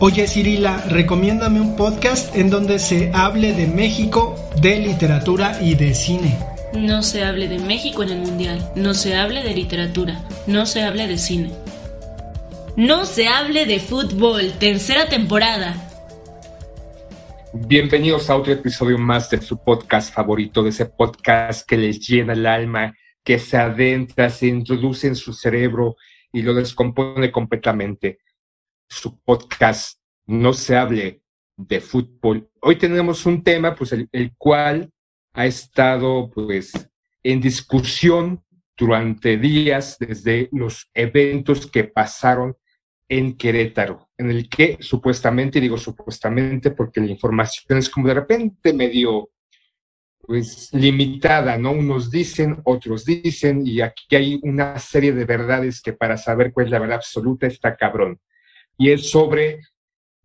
Oye Cirila, recomiéndame un podcast en donde se hable de México, de literatura y de cine. No se hable de México en el Mundial, no se hable de literatura, no se hable de cine. No se hable de fútbol, tercera temporada. Bienvenidos a otro episodio más de su podcast favorito, de ese podcast que les llena el alma, que se adentra, se introduce en su cerebro y lo descompone completamente. Su podcast No se hable de fútbol. Hoy tenemos un tema, pues el, el cual ha estado pues en discusión durante días desde los eventos que pasaron en Querétaro, en el que supuestamente, digo supuestamente porque la información es como de repente medio pues limitada, ¿no? Unos dicen, otros dicen, y aquí hay una serie de verdades que para saber cuál es la verdad absoluta está cabrón. Y es sobre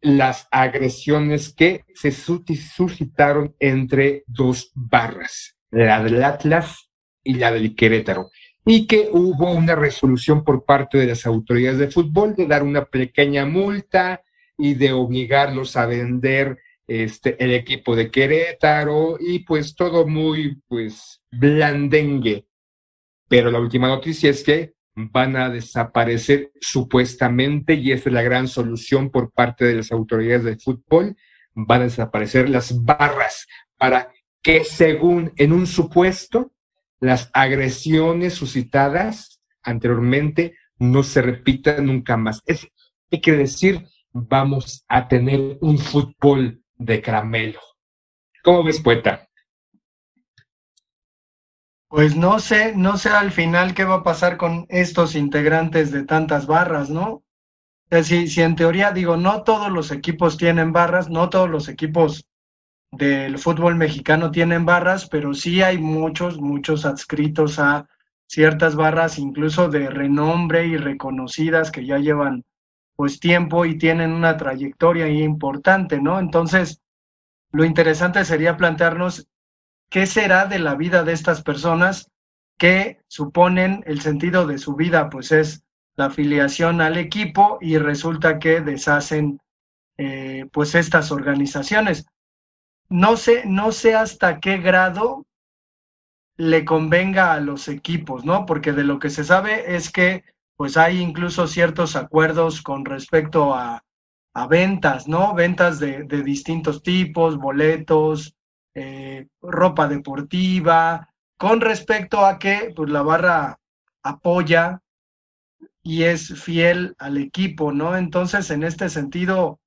las agresiones que se suscitaron entre dos barras, la del Atlas y la del Querétaro, y que hubo una resolución por parte de las autoridades de fútbol de dar una pequeña multa y de obligarlos a vender este, el equipo de Querétaro y pues todo muy pues blandengue. Pero la última noticia es que van a desaparecer supuestamente, y esta es la gran solución por parte de las autoridades de fútbol, van a desaparecer las barras para que según en un supuesto, las agresiones suscitadas anteriormente no se repitan nunca más. Es, hay que decir, vamos a tener un fútbol de caramelo. ¿Cómo ves, poeta? Pues no sé, no sé al final qué va a pasar con estos integrantes de tantas barras, ¿no? Si, si en teoría digo, no todos los equipos tienen barras, no todos los equipos del fútbol mexicano tienen barras, pero sí hay muchos, muchos adscritos a ciertas barras, incluso de renombre y reconocidas que ya llevan pues tiempo y tienen una trayectoria importante, ¿no? Entonces, lo interesante sería plantearnos qué será de la vida de estas personas que suponen el sentido de su vida, pues es la afiliación al equipo y resulta que deshacen eh, pues estas organizaciones. No sé, no sé hasta qué grado le convenga a los equipos, ¿no? Porque de lo que se sabe es que pues hay incluso ciertos acuerdos con respecto a, a ventas, ¿no? Ventas de, de distintos tipos, boletos, eh, ropa deportiva, con respecto a que pues, la barra apoya y es fiel al equipo, ¿no? Entonces, en este sentido,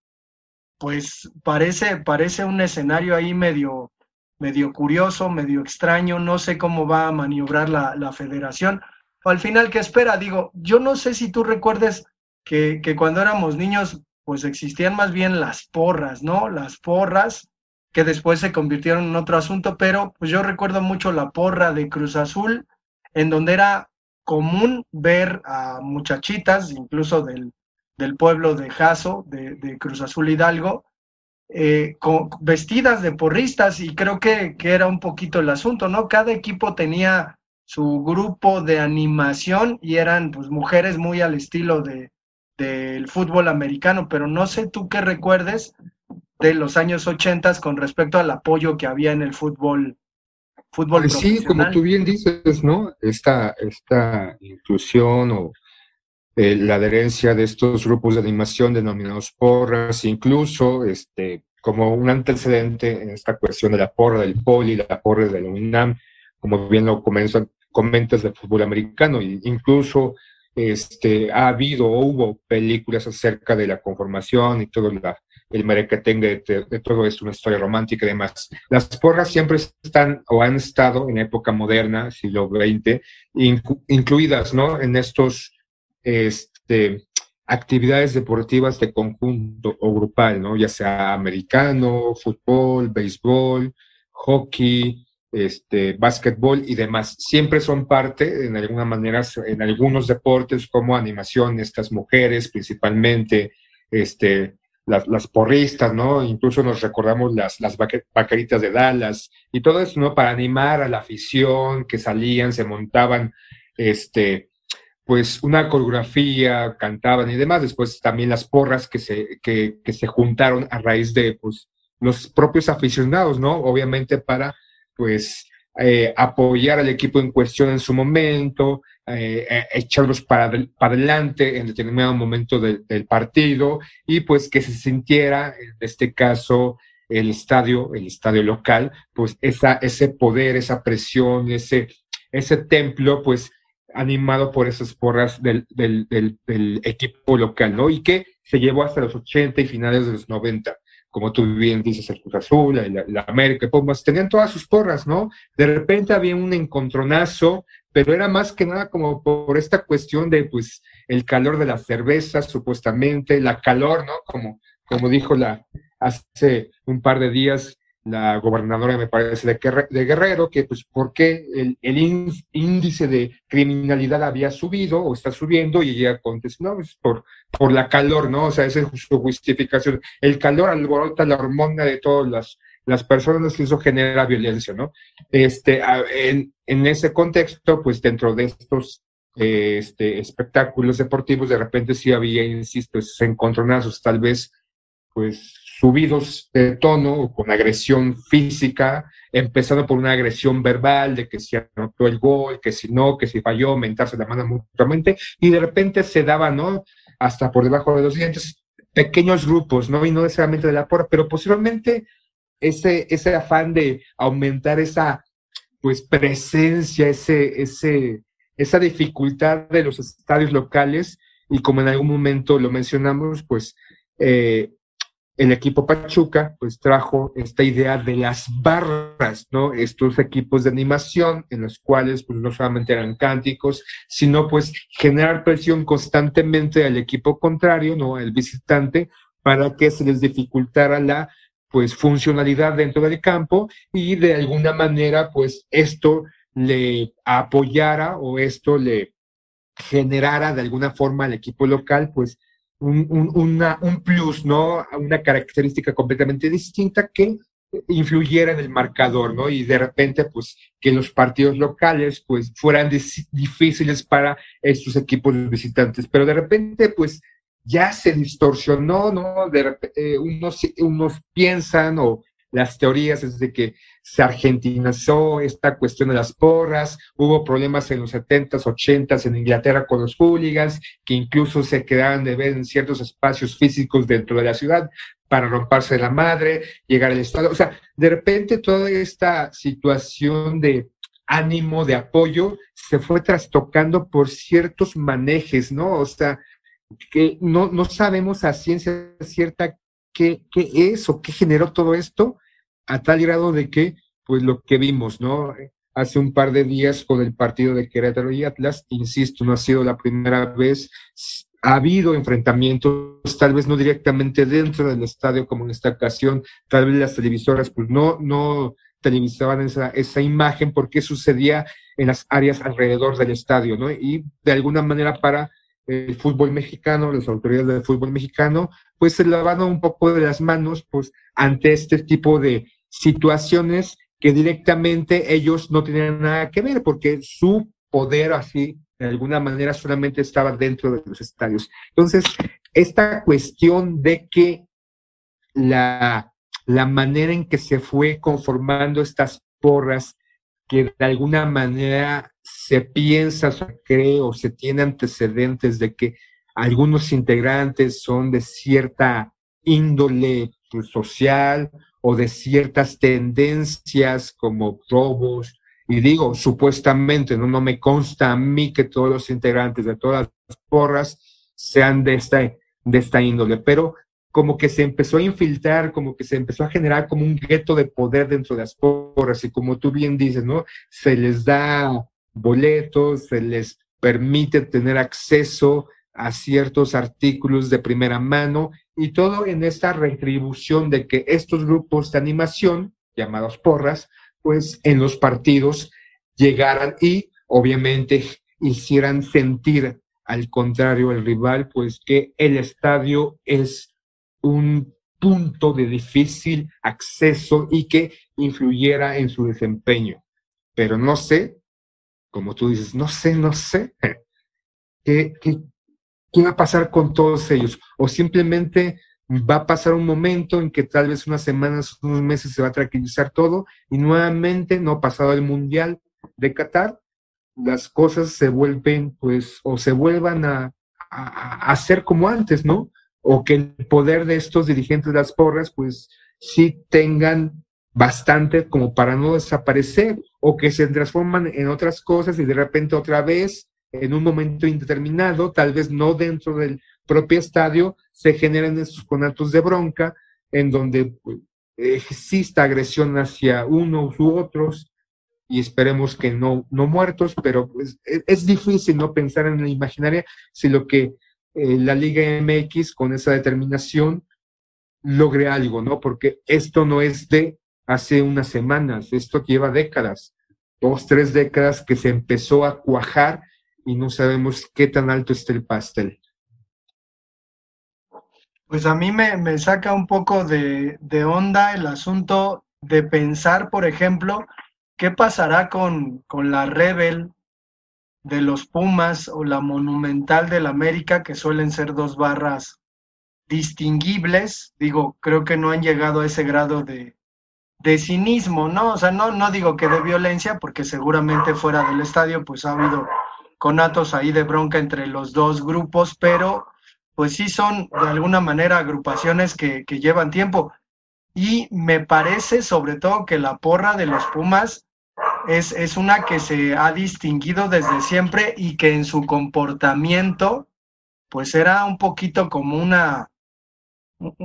pues parece, parece un escenario ahí medio, medio curioso, medio extraño, no sé cómo va a maniobrar la, la federación. Al final, ¿qué espera? Digo, yo no sé si tú recuerdes que, que cuando éramos niños, pues existían más bien las porras, ¿no? Las porras que después se convirtieron en otro asunto, pero pues yo recuerdo mucho la porra de Cruz Azul, en donde era común ver a muchachitas, incluso del, del pueblo de Jaso, de, de Cruz Azul Hidalgo, eh, con, vestidas de porristas, y creo que, que era un poquito el asunto, ¿no? Cada equipo tenía su grupo de animación y eran pues mujeres muy al estilo de del fútbol americano, pero no sé tú qué recuerdes de los años 80 con respecto al apoyo que había en el fútbol. fútbol pues sí, como tú bien dices, ¿no? Esta, esta inclusión o eh, la adherencia de estos grupos de animación denominados porras, incluso este, como un antecedente en esta cuestión de la porra del poli, la porra de la UNAM, como bien lo comentas del fútbol americano, e incluso este, ha habido o hubo películas acerca de la conformación y todo la, el merequetengue de, de, todo esto, una historia romántica y demás. Las porras siempre están o han estado en época moderna, siglo XX, inclu, incluidas ¿no? en estos este, actividades deportivas de conjunto o grupal, ¿no? Ya sea americano, fútbol, béisbol, hockey, este, básquetbol y demás. Siempre son parte, en alguna manera, en algunos deportes como animación, estas mujeres principalmente, este, las, las porristas, ¿no? Incluso nos recordamos las, las vaqueritas de Dallas y todo eso, ¿no? Para animar a la afición que salían, se montaban, este, pues una coreografía, cantaban y demás. Después también las porras que se, que, que se juntaron a raíz de, pues, los propios aficionados, ¿no? Obviamente para pues eh, apoyar al equipo en cuestión en su momento, eh, eh, echarlos para, para adelante en determinado momento del partido y pues que se sintiera, en este caso, el estadio, el estadio local, pues esa, ese poder, esa presión, ese, ese templo, pues animado por esas porras del, del, del, del equipo local, ¿no? Y que se llevó hasta los 80 y finales de los 90 como tú bien dices, el Cruz Azul, la, América, pues tenían todas sus porras, ¿no? De repente había un encontronazo, pero era más que nada como por esta cuestión de, pues, el calor de la cerveza, supuestamente, la calor, ¿no? Como, como dijo la, hace un par de días, la gobernadora, me parece, de, Guerrero, que pues por qué el, índice de criminalidad había subido o está subiendo y ella contestó, no, pues por, por la calor, ¿no? O sea, esa es su justificación. El calor alborota la hormona de todas las, las personas y eso genera violencia, ¿no? Este, en, en ese contexto, pues dentro de estos este, espectáculos deportivos, de repente sí había, insisto, esos encontronazos, tal vez, pues subidos de tono con agresión física, empezando por una agresión verbal de que si anotó el gol, que si no, que si falló, mentarse la mano mutuamente, y de repente se daba, ¿no? Hasta por debajo de los dientes, pequeños grupos, ¿no? Y no necesariamente de la porra, pero posiblemente ese, ese afán de aumentar esa, pues, presencia, ese, ese, esa dificultad de los estadios locales, y como en algún momento lo mencionamos, pues, eh, el equipo Pachuca pues trajo esta idea de las barras, ¿no? Estos equipos de animación en los cuales pues no solamente eran cánticos, sino pues generar presión constantemente al equipo contrario, ¿no? El visitante, para que se les dificultara la pues funcionalidad dentro del campo y de alguna manera pues esto le apoyara o esto le generara de alguna forma al equipo local pues un, un, una, un plus, ¿no? Una característica completamente distinta que influyera en el marcador, ¿no? Y de repente, pues, que los partidos locales, pues, fueran difíciles para estos equipos visitantes. Pero de repente, pues, ya se distorsionó, ¿no? De eh, unos, unos piensan o las teorías es de que se argentinizó esta cuestión de las porras, hubo problemas en los 70s, 80s en Inglaterra con los hooligans, que incluso se quedaban de ver en ciertos espacios físicos dentro de la ciudad para romperse la madre, llegar al estado. O sea, de repente toda esta situación de ánimo, de apoyo, se fue trastocando por ciertos manejes, ¿no? O sea, que no, no sabemos a ciencia cierta qué, qué es o qué generó todo esto, a tal grado de que, pues lo que vimos, ¿no? Hace un par de días con el partido de Querétaro y Atlas, insisto, no ha sido la primera vez, ha habido enfrentamientos, tal vez no directamente dentro del estadio como en esta ocasión, tal vez las televisoras pues no, no televisaban esa, esa imagen porque sucedía en las áreas alrededor del estadio, ¿no? Y de alguna manera para el fútbol mexicano, las autoridades del fútbol mexicano, pues se lavaron un poco de las manos, pues, ante este tipo de situaciones que directamente ellos no tenían nada que ver, porque su poder así, de alguna manera, solamente estaba dentro de los estadios. Entonces, esta cuestión de que la, la manera en que se fue conformando estas porras, que de alguna manera se piensa, se cree o se tiene antecedentes de que algunos integrantes son de cierta índole social o de ciertas tendencias como robos. Y digo, supuestamente, no, no me consta a mí que todos los integrantes de todas las porras sean de esta, de esta índole, pero como que se empezó a infiltrar, como que se empezó a generar como un gueto de poder dentro de las porras y como tú bien dices, ¿no? Se les da boletos, se les permite tener acceso a ciertos artículos de primera mano y todo en esta retribución de que estos grupos de animación, llamados porras, pues en los partidos llegaran y obviamente hicieran sentir al contrario al rival, pues que el estadio es un punto de difícil acceso y que influyera en su desempeño. Pero no sé, como tú dices, no sé, no sé, ¿qué, qué, va a pasar con todos ellos? O simplemente va a pasar un momento en que tal vez unas semanas, unos meses se va a tranquilizar todo y nuevamente, no pasado el Mundial de Qatar, las cosas se vuelven, pues, o se vuelvan a, a, hacer como antes, ¿no? O que el poder de estos dirigentes de las porras, pues, sí tengan bastante como para no desaparecer, o que se transforman en otras cosas y de repente otra vez, en un momento indeterminado, tal vez no dentro del propio estadio, se generan esos conatos de bronca en donde pues, exista agresión hacia unos u otros, y esperemos que no, no muertos, pero pues, es, es, difícil no pensar en la imaginaria si lo que eh, la Liga MX con esa determinación logre algo, ¿no? Porque esto no es de hace unas semanas, esto lleva décadas, dos, tres décadas que se empezó a cuajar y no sabemos qué tan alto está el pastel. Pues a mí me, saca un poco de, de onda el asunto de pensar, por ejemplo, ¿Qué pasará con, con la Rebel de los Pumas o la Monumental del América, que suelen ser dos barras distinguibles? Digo, creo que no han llegado a ese grado de, de cinismo, ¿no? O sea, no, no digo que de violencia, porque seguramente fuera del estadio pues ha habido conatos ahí de bronca entre los dos grupos, pero pues sí son de alguna manera agrupaciones que, que llevan tiempo. Y me parece sobre todo que la porra de los Pumas es, es una que se ha distinguido desde siempre y que en su comportamiento, pues era un poquito como una,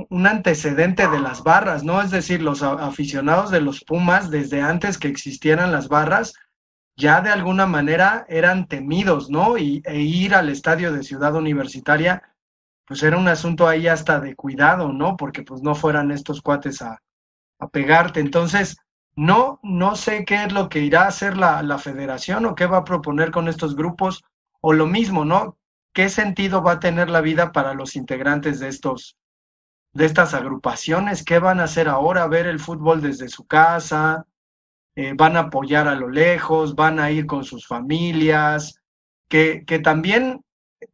un antecedente de las barras, ¿no? Es decir, los aficionados de los Pumas, desde antes que existieran las barras, ya de alguna manera eran temidos, ¿no? Y, e ir al estadio de Ciudad Universitaria, pues era un asunto ahí hasta de cuidado, ¿no? Porque pues no fueran estos cuates a, a pegarte. Entonces, no, no sé qué es lo que irá a hacer la, la federación o qué va a proponer con estos grupos, o lo mismo, ¿no? ¿Qué sentido va a tener la vida para los integrantes de estos, de estas agrupaciones? ¿Qué van a hacer ahora? ¿Ver el fútbol desde su casa? Eh, ¿Van a apoyar a lo lejos? ¿Van a ir con sus familias? Que, que también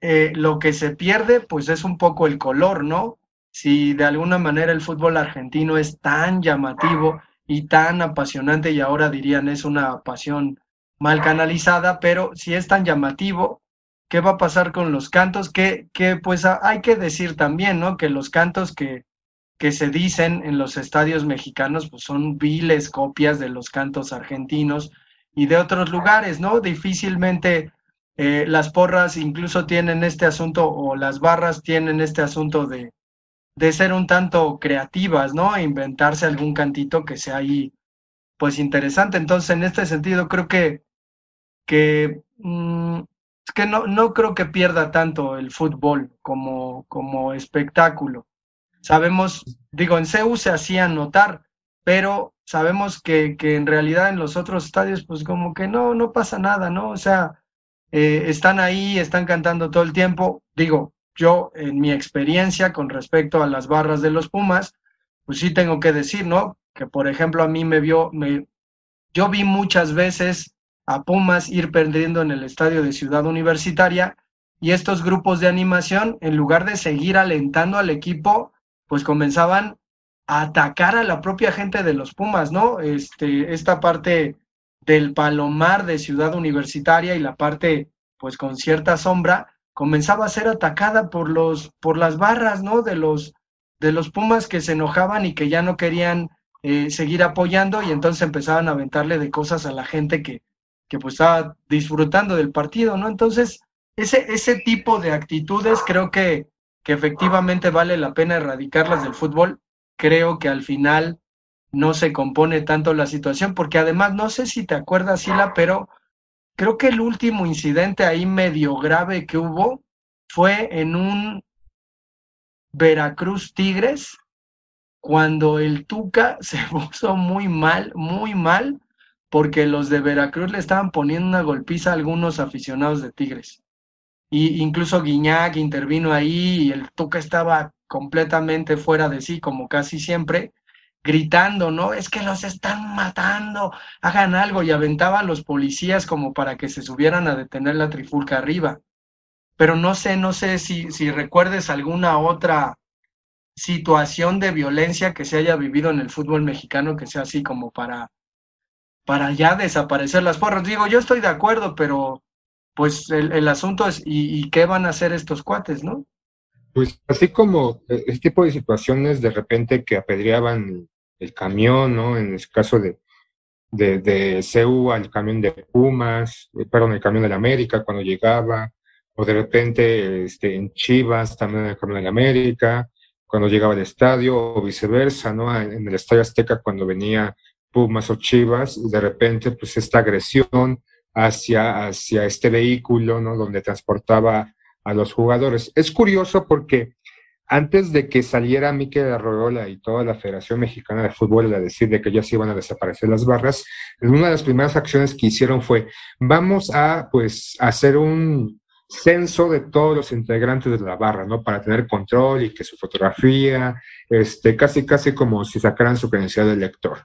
eh, lo que se pierde, pues es un poco el color, ¿no? Si de alguna manera el fútbol argentino es tan llamativo y tan apasionante y ahora dirían es una pasión mal canalizada, pero si es tan llamativo, ¿qué va a pasar con los cantos? Que, que pues hay que decir también, ¿no? Que los cantos que, que se dicen en los estadios mexicanos pues son viles copias de los cantos argentinos y de otros lugares, ¿no? Difícilmente eh, las porras incluso tienen este asunto o las barras tienen este asunto de, de ser un tanto creativas, ¿no? E inventarse algún cantito que sea ahí, pues interesante. Entonces, en este sentido, creo que, que, mmm, que no, no creo que pierda tanto el fútbol como, como espectáculo. Sabemos, digo, en CEU se hacía notar, pero sabemos que, que en realidad en los otros estadios, pues como que no, no pasa nada, ¿no? O sea, eh, están ahí, están cantando todo el tiempo. Digo, yo en mi experiencia con respecto a las barras de los Pumas, pues sí tengo que decir, ¿no? Que por ejemplo a mí me vio, me, yo vi muchas veces a Pumas ir perdiendo en el estadio de Ciudad Universitaria y estos grupos de animación, en lugar de seguir alentando al equipo, pues comenzaban a atacar a la propia gente de los Pumas, ¿no? Este, esta parte del palomar de Ciudad Universitaria y la parte, pues con cierta sombra, comenzaba a ser atacada por los por las barras, ¿no? De los de los Pumas que se enojaban y que ya no querían eh, seguir apoyando y entonces empezaban a aventarle de cosas a la gente que que pues estaba disfrutando del partido, ¿no? Entonces, ese ese tipo de actitudes creo que que efectivamente vale la pena erradicarlas del fútbol. Creo que al final no se compone tanto la situación porque además no sé si te acuerdas Sila, pero creo que el último incidente ahí medio grave que hubo fue en un Veracruz Tigres, cuando el Tuca se puso muy mal, muy mal, porque los de Veracruz le estaban poniendo una golpiza a algunos aficionados de Tigres. Y incluso Guiñac intervino ahí y el Tuca estaba completamente fuera de sí, como casi siempre, gritando, ¿no? Es que los están matando, hagan algo, y aventaba a los policías como para que se subieran a detener la trifulca arriba. Pero no sé, no sé si, si recuerdes alguna otra situación de violencia que se haya vivido en el fútbol mexicano que sea así como para, para ya desaparecer las porras. Digo, yo estoy de acuerdo, pero pues el, asunto es, ¿y, ¿y, qué van a hacer estos cuates, no? Pues así como eh, este tipo de situaciones de repente que apedreaban el camión, ¿no? En el caso de, de, CEU al camión de Pumas, eh, perdón, el camión de la América cuando llegaba, o de repente este, en Chivas también el camión de la América, cuando llegaba al estadio, o viceversa, ¿no? En el Estadio Azteca cuando venía Pumas o Chivas, de repente pues esta agresión hacia, hacia este vehículo, ¿no? Donde transportaba a los jugadores. Es curioso porque antes de que saliera Miquel Arroyola y toda la Federación Mexicana de Fútbol a decir de que ya se iban a desaparecer las barras, una de las primeras acciones que hicieron fue, vamos a pues hacer un censo de todos los integrantes de la barra, ¿no? Para tener control y que su fotografía, este, casi, casi como si sacaran su credencial de lector.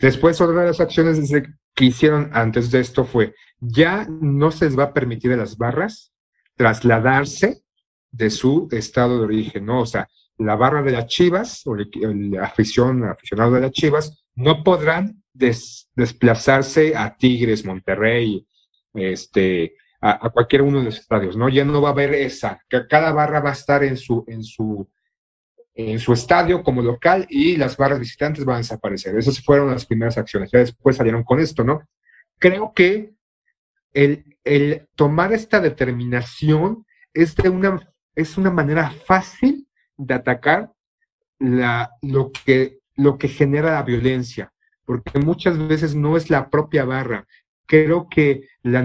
Después, otra de las acciones que hicieron antes de esto fue, ya no se les va a permitir a las barras trasladarse de su estado de origen, ¿no? O sea, la barra de las Chivas o el, afición, aficionado de las Chivas no podrán desplazarse a Tigres, Monterrey, este, a, cualquier uno de los estadios, ¿no? Ya no va a haber esa, que cada barra va a estar en su, en su, en su estadio como local y las barras visitantes van a desaparecer. Esas fueron las primeras acciones. Ya después salieron con esto, ¿no? Creo que el, el tomar esta determinación es de una es una manera fácil de atacar la, lo, que, lo que genera la violencia, porque muchas veces no es la propia barra. Creo que la,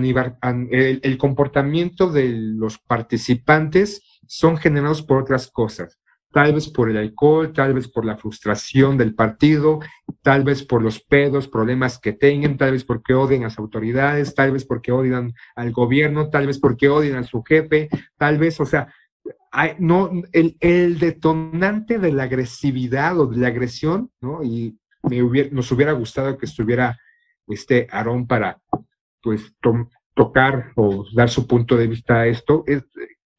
el, comportamiento de los participantes son generados por otras cosas tal vez por el alcohol, tal vez por la frustración del partido, tal vez por los pedos, problemas que tengan, tal vez porque odian a las autoridades, tal vez porque odian al gobierno, tal vez porque odian a su jefe, tal vez, o sea, no, el, el, detonante de la agresividad o de la agresión, ¿no? Y me hubiera, nos hubiera gustado que estuviera este Aarón para, pues, tocar o dar su punto de vista a esto. Es,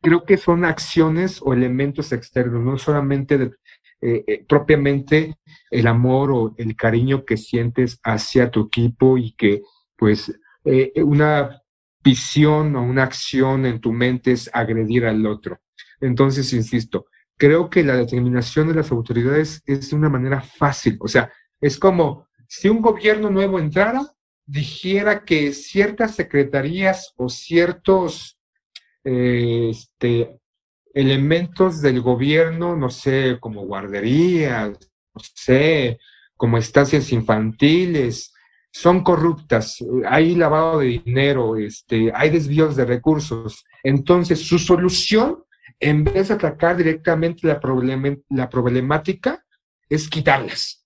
creo que son acciones o elementos externos, no solamente eh, eh, propiamente el amor o el cariño que sientes hacia tu equipo y que, pues, eh, una visión o una acción en tu mente es agredir al otro. Entonces, insisto, creo que la determinación de las autoridades es de una manera fácil. O sea, es como si un gobierno nuevo entrara, dijera que ciertas secretarías o ciertos eh, este, elementos del gobierno, no sé, como guarderías, no sé, como estancias infantiles, son corruptas, hay lavado de dinero, este, hay desvíos de recursos. Entonces, su solución en vez de atacar directamente la, la problemática, es quitarlas.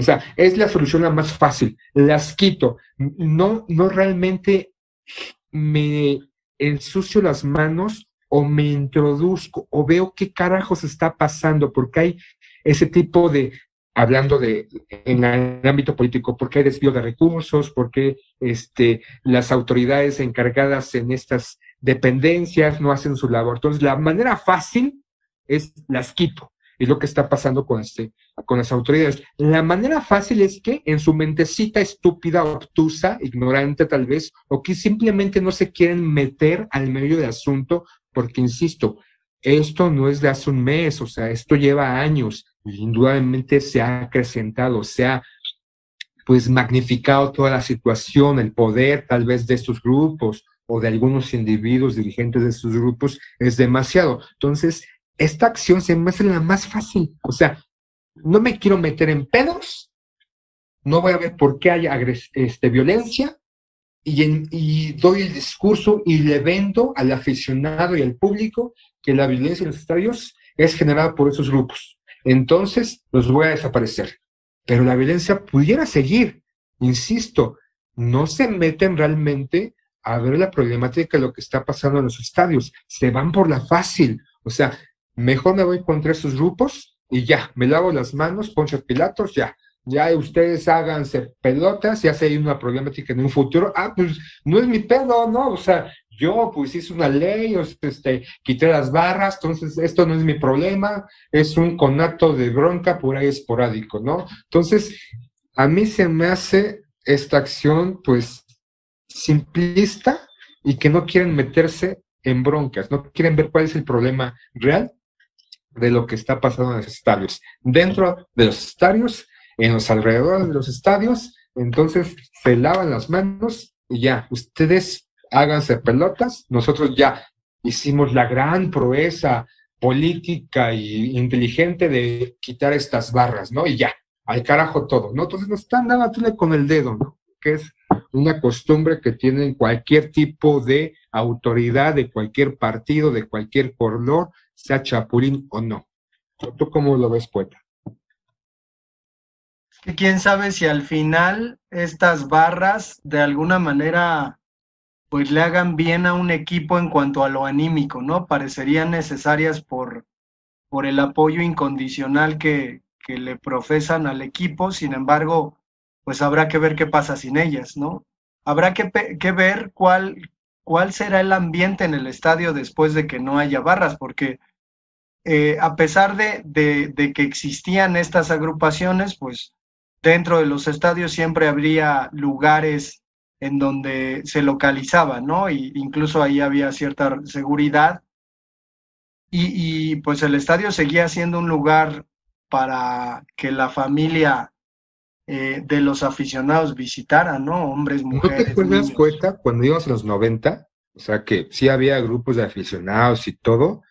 O sea, es la solución la más fácil. Las quito. No, no realmente me ensucio las manos o me introduzco o veo qué carajos está pasando, porque hay ese tipo de, hablando de en el ámbito político, porque hay desvío de recursos, porque este, las autoridades encargadas en estas dependencias no hacen su labor. Entonces, la manera fácil es las quito. Es lo que está pasando con, este, con las autoridades. La manera fácil es que en su mentecita estúpida, obtusa, ignorante tal vez, o que simplemente no se quieren meter al medio del asunto, porque, insisto, esto no es de hace un mes, o sea, esto lleva años, y indudablemente se ha acrecentado, se ha pues magnificado toda la situación, el poder tal vez de estos grupos, o de algunos individuos dirigentes de sus grupos es demasiado. Entonces, esta acción se me hace la más fácil. O sea, no me quiero meter en pedos, no voy a ver por qué hay este, violencia, y, doy el discurso y le vendo al aficionado y al público que la violencia en los estadios es generada por esos grupos. Entonces los voy a desaparecer. Pero la violencia pudiera seguir. Insisto, no se meten realmente a ver la problemática de lo que está pasando en los estadios. Se van por la fácil. O sea, mejor me voy contra esos grupos y ya, me lavo las manos, Poncho Pilatos, ya ya ustedes háganse pelotas, ya si hay una problemática en un futuro, ah, pues no es mi pedo, ¿no? O sea, yo pues hice una ley, este, quité las barras, entonces esto no es mi problema, es un conato de bronca por ahí esporádico, ¿no? Entonces, a mí se me hace esta acción pues simplista y que no quieren meterse en broncas, no quieren ver cuál es el problema real de lo que está pasando en los estadios. Dentro de los estadios en los alrededores de los estadios, entonces se lavan las manos y ya, ustedes háganse pelotas, nosotros ya hicimos la gran proeza política e inteligente de quitar estas barras, ¿no? Y ya, al carajo todo, ¿no? Entonces nos están dando con el dedo, ¿no? Que es una costumbre que tienen cualquier tipo de autoridad de cualquier partido, de cualquier color, sea chapulín o no. ¿Tú cómo lo ves, poeta? que quién sabe si al final estas barras de alguna manera pues le hagan bien a un equipo en cuanto a lo anímico, ¿no? Parecerían necesarias por, por el apoyo incondicional que, que le profesan al equipo, sin embargo, pues habrá que ver qué pasa sin ellas, ¿no? Habrá que, que ver cuál, cuál será el ambiente en el estadio después de que no haya barras, porque eh, a pesar de, de, de, que existían estas agrupaciones, pues dentro de los estadios siempre habría lugares en donde se localizaba, ¿no? Y incluso ahí había cierta seguridad. Y, pues el estadio seguía siendo un lugar para que la familia eh, de los aficionados visitara, ¿no? Hombres, mujeres. ¿No te acuerdas, poeta, cuando íbamos en los 90? O sea, que sí había grupos de aficionados y todo,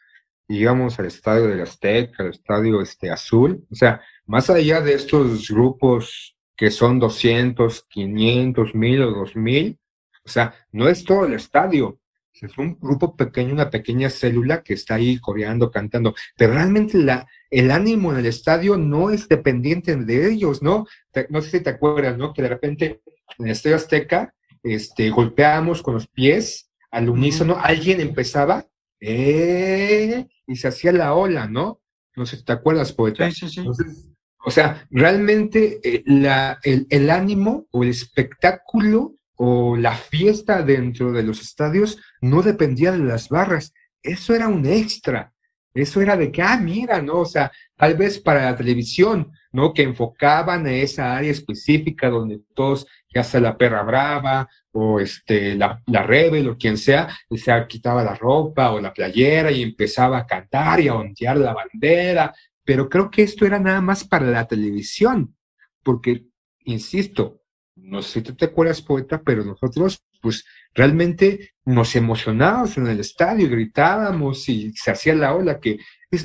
íbamos al estadio del Azteca, al estadio este, Azul, o sea, más allá de estos grupos que son 200, 500, 1000 o 2000, o sea, no es todo el estadio, es un grupo pequeño, una pequeña célula que está ahí coreando, cantando, pero realmente la, el ánimo en el estadio no es dependiente de ellos, ¿no? no sé si te acuerdas, ¿no? Que de repente en el Estadio Azteca este, golpeábamos con los pies al unísono, alguien empezaba eh, y se hacía la ola, ¿no? No sé si te acuerdas, poeta. Sí, sí, sí. O sea, realmente eh, la, el, ánimo o el espectáculo o la fiesta dentro de los estadios no dependía de las barras. Eso era un extra. Eso era de que, ah, mira, ¿no? O sea, tal vez para la televisión, ¿no? Que enfocaban a esa área específica donde todos, ya sea la perra brava o este, la, la rebel o quien sea, se quitaba la ropa o la playera y empezaba a cantar y a ondear la bandera pero creo que esto era nada más para la televisión, porque, insisto, no sé si te acuerdas, poeta, pero nosotros, pues, realmente nos emocionábamos en el estadio, gritábamos y se hacía la ola, que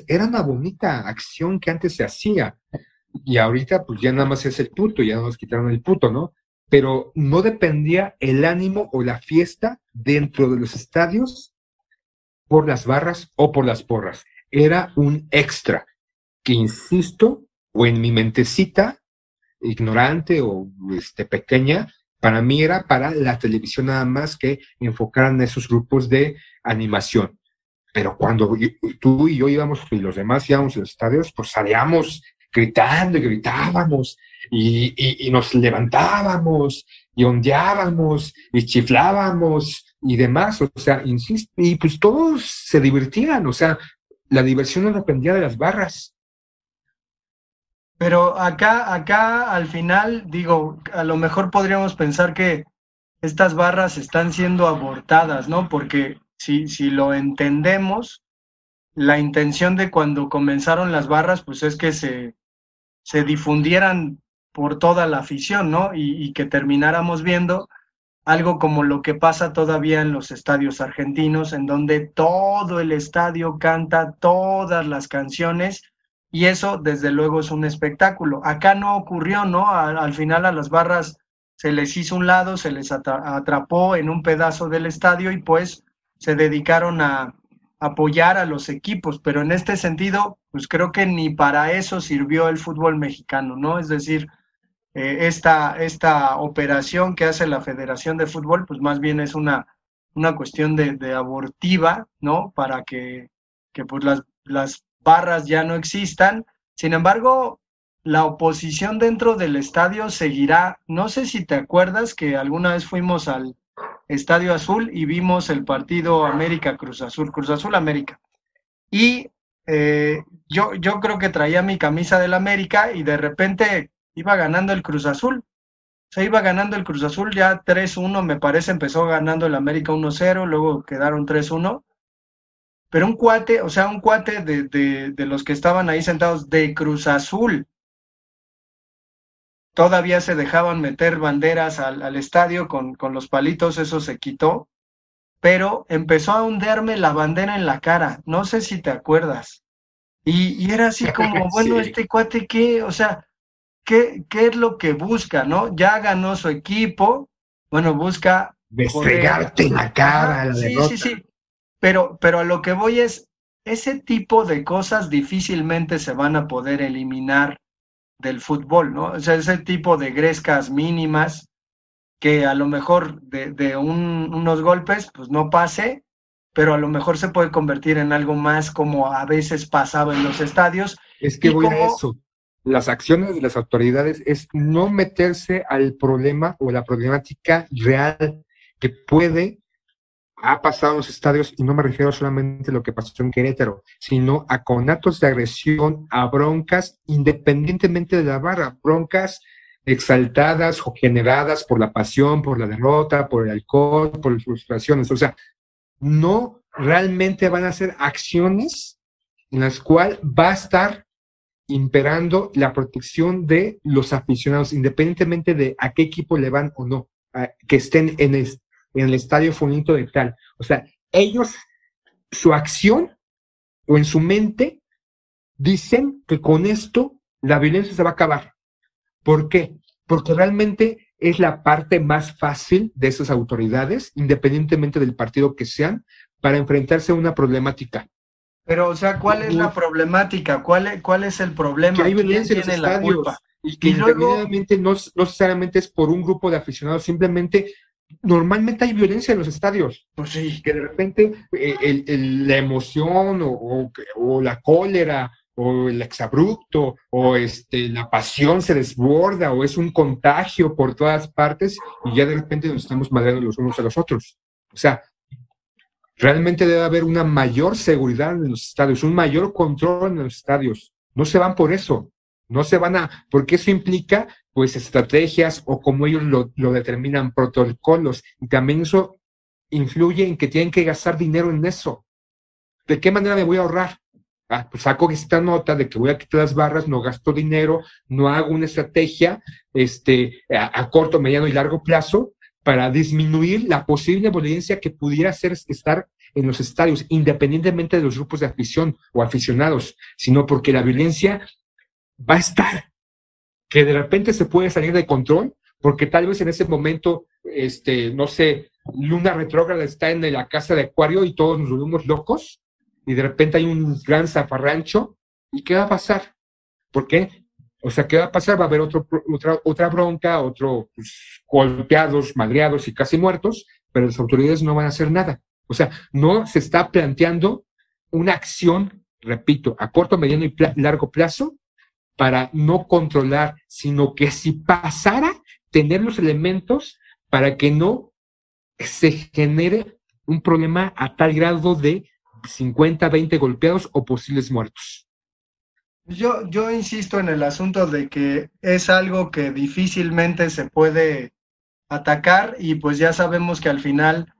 era una bonita acción que antes se hacía. Y ahorita, pues, ya nada más es el puto, ya nos quitaron el puto, ¿no? Pero no dependía el ánimo o la fiesta dentro de los estadios por las barras o por las porras. Era un extra que insisto, o en mi mentecita, ignorante o este, pequeña, para mí era para la televisión nada más que enfocaran esos grupos de animación. Pero cuando tú y yo íbamos y los demás íbamos a los estadios, pues salíamos gritando y gritábamos y, y, nos levantábamos y ondeábamos y chiflábamos y demás. O sea, insisto, y pues todos se divertían. O sea, la diversión no dependía de las barras. Pero acá, acá al final, digo, a lo mejor podríamos pensar que estas barras están siendo abortadas, ¿no? Porque si, si lo entendemos, la intención de cuando comenzaron las barras, pues es que se, se difundieran por toda la afición, ¿no? Y, y, que termináramos viendo algo como lo que pasa todavía en los estadios argentinos, en donde todo el estadio canta todas las canciones y eso desde luego es un espectáculo. Acá no ocurrió, ¿no? Al, final a las barras se les hizo un lado, se les atrapó en un pedazo del estadio y pues se dedicaron a apoyar a los equipos, pero en este sentido, pues creo que ni para eso sirvió el fútbol mexicano, ¿no? Es decir, eh, esta, esta operación que hace la Federación de Fútbol, pues más bien es una, una cuestión de, abortiva, ¿no? Para que, que pues las, las barras ya no existan. Sin embargo, la oposición dentro del estadio seguirá. No sé si te acuerdas que alguna vez fuimos al Estadio Azul y vimos el partido América Cruz Azul, Cruz Azul América. Y eh, yo, yo creo que traía mi camisa del América y de repente iba ganando el Cruz Azul. Se iba ganando el Cruz Azul ya 3-1, me parece, empezó ganando el América 1-0, luego quedaron 3-1. Pero un cuate, o sea, un cuate de, de, de los que estaban ahí sentados de Cruz Azul, todavía se dejaban meter banderas al, al estadio con, con, los palitos, eso se quitó, pero empezó a hundirme la bandera en la cara, no sé si te acuerdas. Y, y era así como, bueno, este cuate, ¿qué? O sea, ¿qué, ¿qué es lo que busca, no? Ya ganó su equipo, bueno, busca... Despegarte en la cara, la Sí, sí, sí, pero, pero a lo que voy es, ese tipo de cosas difícilmente se van a poder eliminar del fútbol, ¿no? O sea, ese tipo de grescas mínimas que a lo mejor de, de un, unos golpes, pues no pase, pero a lo mejor se puede convertir en algo más como a veces pasaba en los estadios. Es que voy a eso. Las acciones de las autoridades es no meterse al problema o la problemática real que puede ha pasado en los estadios, y no me refiero solamente a lo que pasó en Querétaro, sino a conatos de agresión, a broncas, independientemente de la barra, broncas exaltadas o generadas por la pasión, por la derrota, por el alcohol, por las frustraciones. O sea, no realmente van a ser acciones en las cuales va a estar imperando la protección de los aficionados, independientemente de a qué equipo le van o no, que estén en, el, en el estadio Fonito de tal. O sea, ellos, su acción o en su mente, dicen que con esto la violencia se va a acabar. ¿Por qué? Porque realmente es la parte más fácil de esas autoridades, independientemente del partido que sean, para enfrentarse a una problemática. Pero, o sea, ¿cuál es la problemática? ¿Cuál es, cuál es el problema? Que hay violencia en los estadios. Y que no, no necesariamente es por un grupo de aficionados, simplemente normalmente hay violencia en los estadios. Pues sí. Que de repente eh, la emoción o, la cólera o el exabrupto o este, la pasión se desborda o es un contagio por todas partes y ya de repente nos estamos madreando los unos a los otros. O sea, realmente debe haber una mayor seguridad en los estadios, un mayor control en los estadios. No se van por eso. No se van a, porque eso implica pues estrategias o como ellos lo, determinan, protocolos. Y también eso influye en que tienen que gastar dinero en eso. ¿De qué manera me voy a ahorrar? Ah, pues saco esta nota de que voy a quitar las barras, no gasto dinero, no hago una estrategia este, a, a corto, mediano y largo plazo para disminuir la posible violencia que pudiera ser estar en los estadios, independientemente de los grupos de afición o aficionados, sino porque la violencia va a estar que de repente se puede salir de control, porque tal vez en ese momento, este, no sé, Luna retrógrada está en la casa de Acuario y todos nos volvemos locos, y de repente hay un gran zafarrancho, ¿y qué va a pasar? ¿Por qué? O sea, ¿qué va a pasar? Va a haber otro, otra, otra bronca, otro pues, golpeados, madreados y casi muertos, pero las autoridades no van a hacer nada. O sea, no se está planteando una acción, repito, a corto, mediano y largo plazo para no controlar, sino que si pasara, tener los elementos para que no se genere un problema a tal grado de 50, 20 golpeados o posibles muertos. Yo, yo insisto en el asunto de que es algo que difícilmente se puede atacar y pues ya sabemos que al final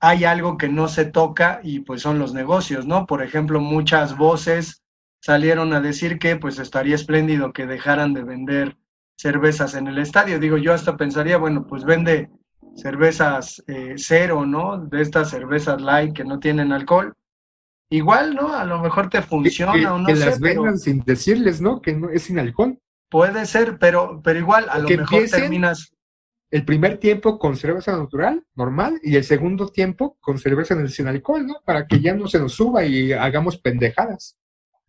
hay algo que no se toca y pues son los negocios, ¿no? Por ejemplo, muchas voces salieron a decir que pues estaría espléndido que dejaran de vender cervezas en el estadio. Digo, yo hasta pensaría, bueno, pues vende cervezas eh, cero, ¿no? De estas cervezas light que no tienen alcohol. Igual, ¿no? A lo mejor te funciona o no que las vendan sin decirles, ¿no? Que no es sin alcohol. Puede ser, pero, pero igual, a lo mejor terminas. el primer tiempo con cerveza natural, normal, y el segundo tiempo con cerveza sin alcohol, ¿no? Para que ya no se nos suba y hagamos pendejadas.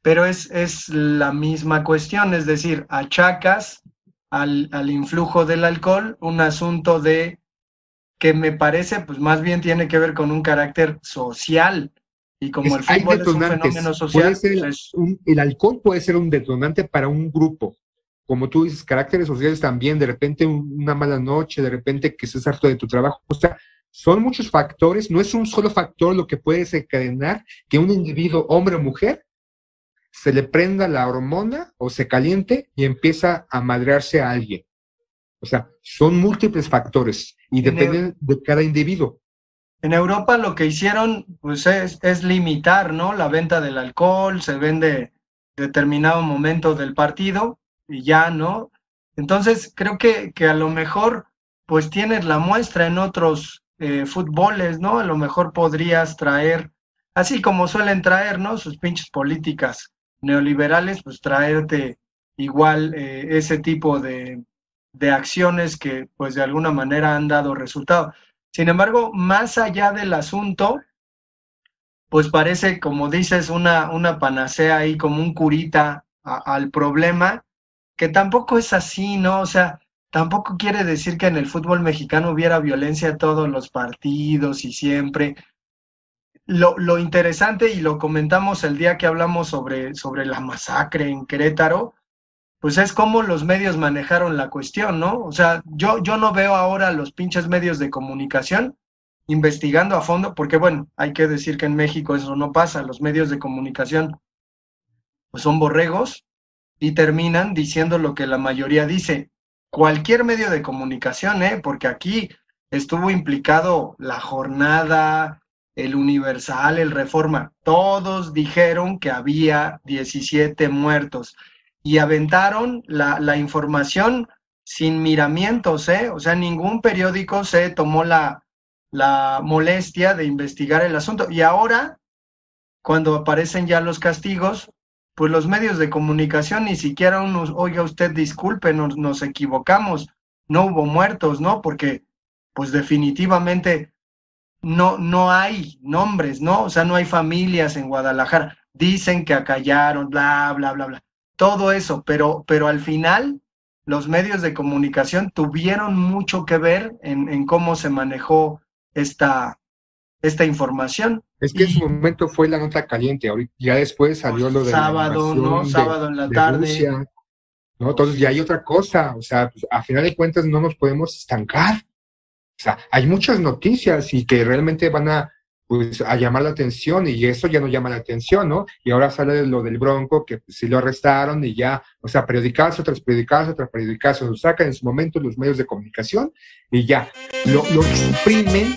Pero es, es la misma cuestión, es decir, achacas al, al influjo del alcohol un asunto de que me parece, pues más bien tiene que ver con un carácter social. Y como el fútbol es un fenómeno social, pues el alcohol puede ser un detonante para un grupo. Como tú dices, caracteres sociales también, de repente una mala noche, de repente que estés harto de tu trabajo. O sea, son muchos factores, no es un solo factor lo que puede desencadenar que un individuo, hombre o mujer, se le prenda la hormona o se caliente y empieza a madrearse a alguien. O sea, son múltiples factores y dependen de cada individuo. En Europa lo que hicieron pues es, es, limitar ¿no? la venta del alcohol, se vende determinado momento del partido y ya, ¿no? Entonces creo que, que a lo mejor pues tienes la muestra en otros eh, fútboles, ¿no? A lo mejor podrías traer, así como suelen traer, ¿no? Sus pinches políticas neoliberales, pues traerte igual eh, ese tipo de, de acciones que pues de alguna manera han dado resultado. Sin embargo, más allá del asunto, pues parece, como dices, una, una panacea ahí, como un curita al problema, que tampoco es así, ¿no? O sea, tampoco quiere decir que en el fútbol mexicano hubiera violencia en todos los partidos y siempre. Lo, lo interesante, y lo comentamos el día que hablamos sobre, sobre la masacre en Querétaro, pues es como los medios manejaron la cuestión, ¿no? O sea, yo, yo no veo ahora los pinches medios de comunicación investigando a fondo, porque bueno, hay que decir que en México eso no pasa, los medios de comunicación pues son borregos y terminan diciendo lo que la mayoría dice. Cualquier medio de comunicación, ¿eh? Porque aquí estuvo implicado la jornada, el Universal, el Reforma, todos dijeron que había 17 muertos y aventaron la, la información sin miramientos, ¿eh? O sea, ningún periódico se tomó la, la molestia de investigar el asunto. Y ahora, cuando aparecen ya los castigos, pues los medios de comunicación ni siquiera unos, oiga usted, disculpe, nos, nos equivocamos, no hubo muertos, ¿no? Porque, pues definitivamente no, no hay nombres, ¿no? O sea, no hay familias en Guadalajara. Dicen que acallaron, bla, bla, bla, bla todo eso, pero, pero al final los medios de comunicación tuvieron mucho que ver en, cómo se manejó esta, esta información. Es que en su momento fue la nota caliente, ahorita, ya después salió lo de sábado, ¿no? sábado en la tarde. ¿no? Entonces ya hay otra cosa, o sea, pues, a final de cuentas no nos podemos estancar. O sea, hay muchas noticias y que realmente van a pues a llamar la atención y eso ya no llama la atención, ¿no? Y ahora sale lo del Bronco, que pues, sí lo arrestaron y ya, o sea, periodicazo tras periodicazo tras periodicazo, lo sacan en su momento los medios de comunicación y ya, lo, lo exprimen.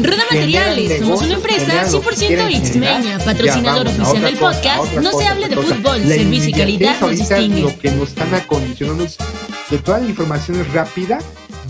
Rueda Materiales, somos una empresa 100% xmeña, patrocinador oficial del podcast, no se hable de fútbol, servicio y calidad nos distingue. Lo que nos están acondicionando es que toda la información es rápida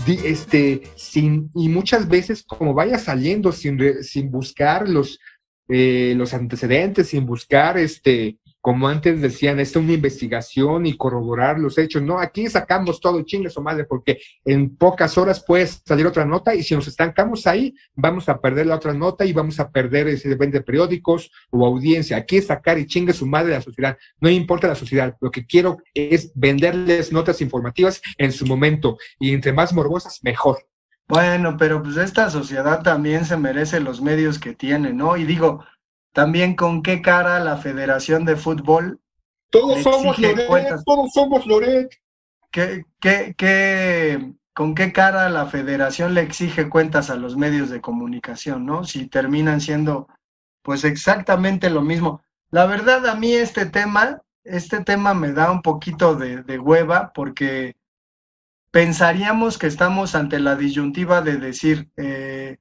este, sin, y muchas veces como vaya saliendo sin, sin buscar los, eh, los antecedentes, sin buscar este, como antes decían, esta una investigación y corroborar los hechos. No, aquí sacamos todo, chingue su madre, porque en pocas horas puede salir otra nota y si nos estancamos ahí, vamos a perder la otra nota y vamos a perder ese de periódicos o audiencia. Aquí es sacar y chingue su madre la sociedad. No importa la sociedad, lo que quiero es venderles notas informativas en su momento y entre más morbosas, mejor. Bueno, pero pues esta sociedad también se merece los medios que tiene, ¿no? Y digo, también con qué cara la Federación de Fútbol. Todos somos Loret, todos somos Loret. ¿Qué, qué, qué, ¿Con qué cara la Federación le exige cuentas a los medios de comunicación, no? Si terminan siendo, pues exactamente lo mismo. La verdad, a mí este tema, este tema me da un poquito de, de hueva porque pensaríamos que estamos ante la disyuntiva de decir, eh,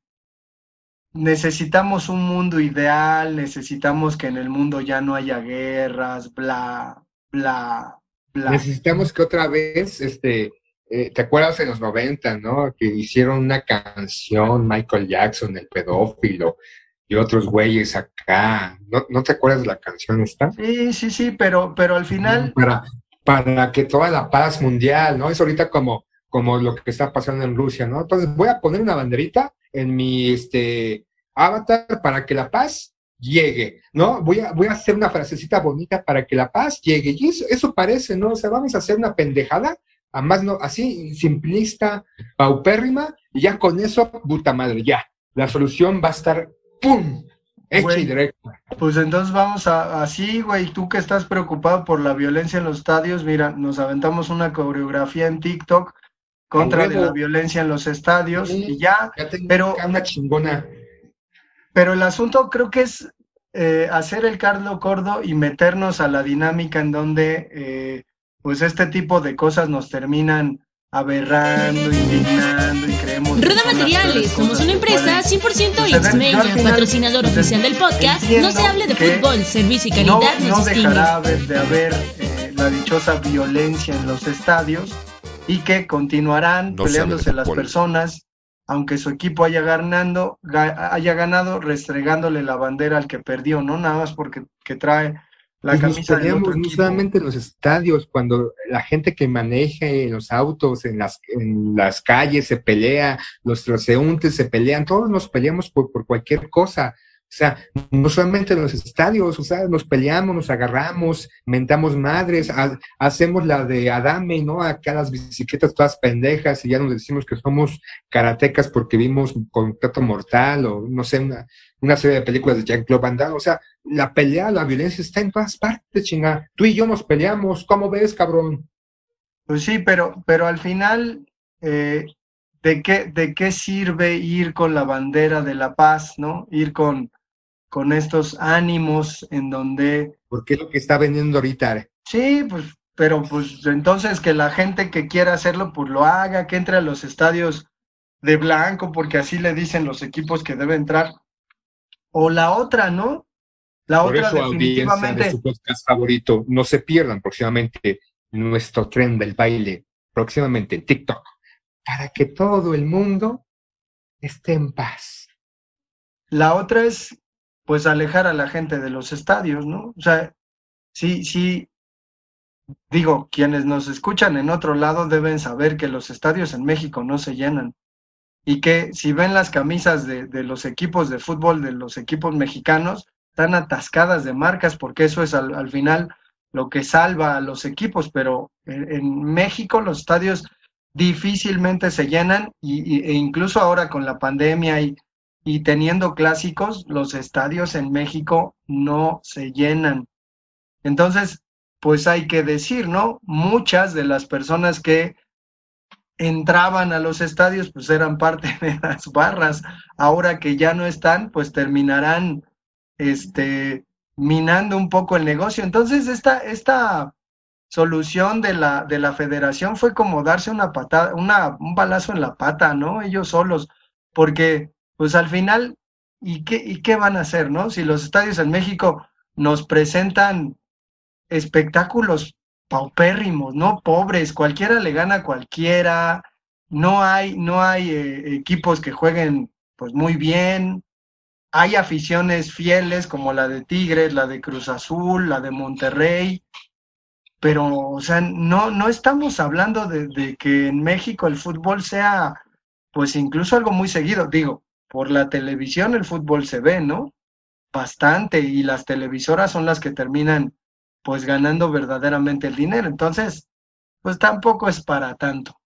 necesitamos un mundo ideal, necesitamos que en el mundo ya no haya guerras, bla, bla, bla. Necesitamos que otra vez, este, eh, ¿te acuerdas en los 90, no? Que hicieron una canción, Michael Jackson, el pedófilo, y otros güeyes acá. ¿No, ¿no te acuerdas de la canción esta? Sí, sí, sí, pero, pero al final... Para, para que toda la paz mundial, ¿no? Es ahorita como como lo que está pasando en Rusia, ¿no? Entonces voy a poner una banderita en mi este, avatar para que la paz llegue, ¿no? Voy a, voy a hacer una frasecita bonita para que la paz llegue. Y eso, eso parece, ¿no? O sea, vamos a hacer una pendejada, a más no, así, simplista, paupérrima, y ya con eso, puta madre, ya. La solución va a estar, ¡pum! Hecha y directa. Pues entonces vamos a, así, güey, tú que estás preocupado por la violencia en los estadios, mira, nos aventamos una coreografía en TikTok contra de la violencia en los estadios y ya, pero una chingona. Pero el asunto creo que es eh, hacer el Carlo Cordo y meternos a la dinámica en donde eh, pues este tipo de cosas nos terminan aberrando, indignando y creemos... Rueda Materiales, somos una empresa 100% Xmeña, patrocinador oficial del podcast. No se hable de fútbol, servicio y calidad no, no dejará de haber eh, la dichosa violencia en los estadios y que continuarán peleándose las personas, aunque su equipo haya ganando, haya ganado, restregándole la bandera al que perdió, no nada más porque que trae la pues camisa de otro No solamente en los estadios, cuando la gente que maneja en los autos, en las, en las calles se pelea, los transeúntes se pelean, todos nos peleamos por, por cualquier cosa. O sea, no solamente en los estadios, o sea, nos peleamos, nos agarramos, mentamos madres, hacemos la de Adame, ¿no? Acá las bicicletas todas pendejas y ya nos decimos que somos karatecas porque vimos Contrato Mortal o no sé, una, una serie de películas de Jean-Claude Van Damme. O sea, la pelea, la violencia está en todas partes, chinga. Tú y yo nos peleamos, ¿cómo ves, cabrón? Pues sí, pero, pero al final, eh, ¿de, qué, ¿de qué sirve ir con la bandera de la paz, ¿no? Ir con con estos ánimos en donde... Porque es lo que está vendiendo ahorita. Sí, pues, pero pues entonces que la gente que quiera hacerlo, pues lo haga, que entre a los estadios de blanco, porque así le dicen los equipos que debe entrar. O la otra, ¿no? La otra definitivamente. De su podcast favorito, no se pierdan próximamente nuestro tren del baile, próximamente en TikTok, para que todo el mundo esté en paz. La otra es pues alejar a la gente de los estadios, ¿no? O sea, sí, sí, digo, quienes nos escuchan en otro lado deben saber que los estadios en México no se llenan y que si ven las camisas de, los equipos de fútbol, de los equipos mexicanos, están atascadas de marcas porque eso es al, final lo que salva a los equipos, pero en, México los estadios difícilmente se llenan y, e incluso ahora con la pandemia y y teniendo clásicos, los estadios en México no se llenan. Entonces, pues hay que decir, ¿no? Muchas de las personas que entraban a los estadios, pues eran parte de las barras. Ahora que ya no están, pues terminarán, este, minando un poco el negocio. Entonces, esta, esta solución de la, de la federación fue como darse una patada, un balazo en la pata, ¿no? Ellos solos, porque pues al final, ¿y qué, ¿y qué van a hacer, no? Si los estadios en México nos presentan espectáculos paupérrimos, ¿no? Pobres, cualquiera le gana a cualquiera, no hay, no hay eh, equipos que jueguen pues muy bien, hay aficiones fieles como la de Tigres, la de Cruz Azul, la de Monterrey, pero, o sea, no, no estamos hablando de, de que en México el fútbol sea, pues incluso algo muy seguido, digo, por la televisión el fútbol se ve, ¿no? Bastante, y las televisoras son las que terminan pues ganando verdaderamente el dinero. Entonces, pues tampoco es para tanto.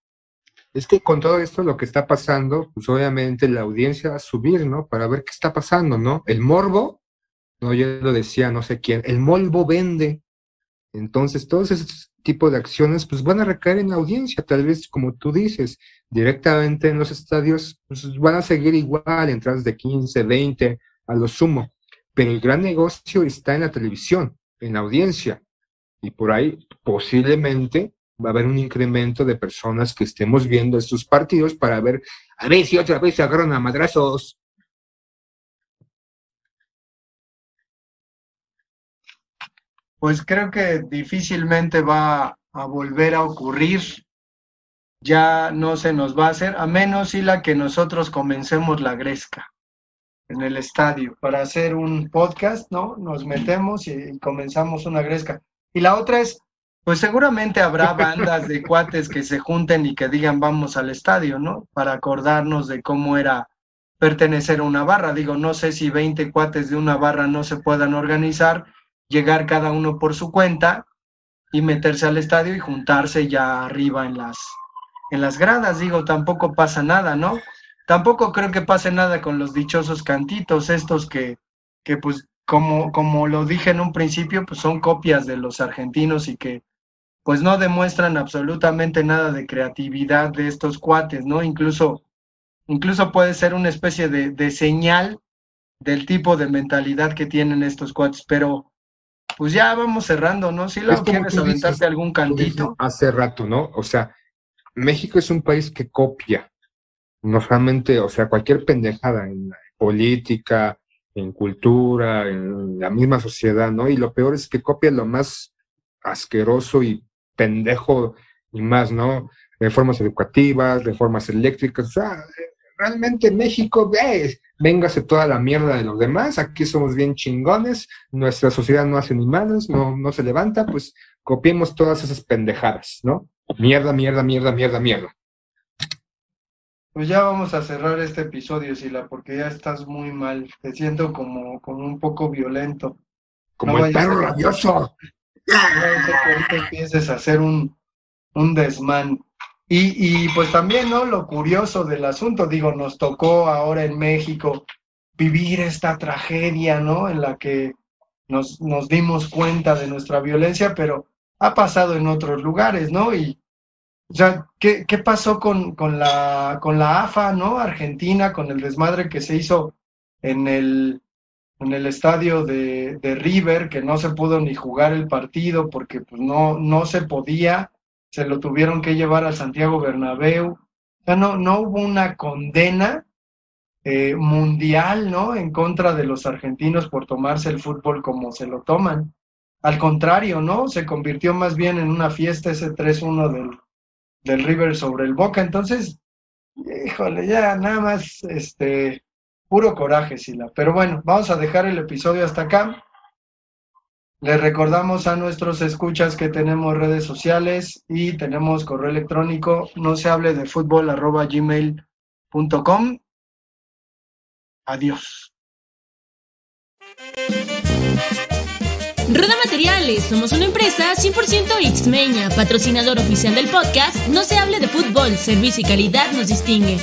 Es que con todo esto lo que está pasando, pues obviamente la audiencia va a subir, ¿no? Para ver qué está pasando, ¿no? El morbo, no, yo lo decía no sé quién, el morbo vende. Entonces, todos esos tipos de acciones, pues van a recaer en la audiencia, tal vez como tú dices, directamente en los estadios, pues van a seguir igual, entradas de 15, 20, a lo sumo. Pero el gran negocio está en la televisión, en la audiencia. Y por ahí posiblemente va a haber un incremento de personas que estemos viendo estos partidos para ver, a ver si otra vez se agarran a madrazos. Pues creo que difícilmente va a volver a ocurrir ya no se nos va a hacer, a menos si la que nosotros comencemos la gresca en el estadio para hacer un podcast, ¿no? Nos metemos y, comenzamos una gresca. Y la otra es, pues seguramente habrá bandas de cuates que se junten y que digan vamos al estadio, ¿no? Para acordarnos de cómo era pertenecer a una barra. Digo, no sé si 20 cuates de una barra no se puedan organizar, llegar cada uno por su cuenta y meterse al estadio y juntarse ya arriba en las, en las gradas. Digo, tampoco pasa nada, ¿no? Tampoco creo que pase nada con los dichosos cantitos, estos que, que pues, como, como lo dije en un principio, pues son copias de los argentinos y que pues no demuestran absolutamente nada de creatividad de estos cuates, ¿no? Incluso, incluso puede ser una especie de, de señal del tipo de mentalidad que tienen estos cuates, pero pues ya vamos cerrando, ¿no? Si lo quieres aventarte algún cantito. Hace rato, ¿no? O sea, México es un país que copia, no solamente, o sea, cualquier pendejada en política, en cultura, en la misma sociedad, ¿no? Y lo peor es que copia lo más asqueroso y pendejo y más, ¿no? Reformas educativas, reformas eléctricas, o sea, realmente México, ve, véngase toda la mierda de los demás, aquí somos bien chingones, nuestra sociedad no hace ni manos, no, no se levanta, pues copiemos todas esas pendejadas, ¿no? Mierda, mierda, mierda, mierda, mierda. Pues ya vamos a cerrar este episodio, Sila, porque ya estás muy mal. Te siento como, como un poco violento. Como el perro rabioso que empieces a hacer un, un desmán. Y, pues también, ¿no? Lo curioso del asunto, digo, nos tocó ahora en México vivir esta tragedia, ¿no? En la que nos, nos dimos cuenta de nuestra violencia, pero ha pasado en otros lugares, ¿no? Y, o sea, ¿qué, qué pasó con, con, la, con la AFA, ¿no? Argentina, con el desmadre que se hizo en el, en el estadio de, de, River, que no se pudo ni jugar el partido porque pues, no, no se podía, se lo tuvieron que llevar a Santiago Bernabéu. O sea, no, no hubo una condena eh, mundial, ¿no? En contra de los argentinos por tomarse el fútbol como se lo toman. Al contrario, ¿no? Se convirtió más bien en una fiesta ese 3-1 del, del River sobre el Boca. Entonces, híjole, ya nada más, este, Puro coraje, Sila. Pero bueno, vamos a dejar el episodio hasta acá. Les recordamos a nuestros escuchas que tenemos redes sociales y tenemos correo electrónico no se hable de fútbol arroba gmail.com. Adiós. Roda Materiales, somos una empresa 100% Xmeña, patrocinador oficial del podcast No se hable de fútbol, servicio y calidad nos distingue.